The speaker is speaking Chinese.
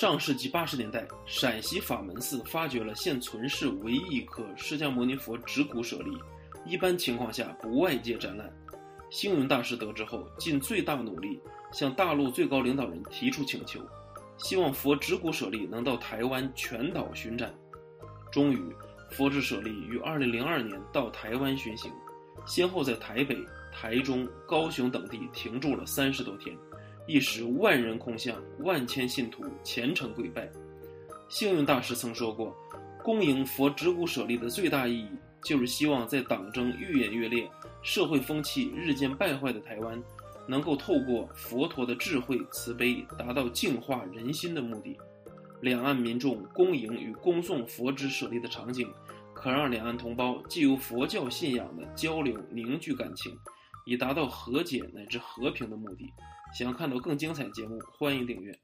上世纪八十年代，陕西法门寺发掘了现存世唯一一颗释迦牟尼佛指骨舍利，一般情况下不外界展览。星云大师得知后，尽最大努力向大陆最高领导人提出请求，希望佛指骨舍利能到台湾全岛巡展。终于，佛指舍利于二零零二年到台湾巡行，先后在台北、台中、高雄等地停驻了三十多天。一时万人空巷，万千信徒虔诚跪拜。幸运大师曾说过，恭迎佛指骨舍利的最大意义，就是希望在党争愈演愈烈、社会风气日渐败坏的台湾，能够透过佛陀的智慧慈悲，达到净化人心的目的。两岸民众恭迎与恭送佛指舍利的场景，可让两岸同胞既有佛教信仰的交流凝聚感情，以达到和解乃至和平的目的。想看到更精彩节目，欢迎订阅。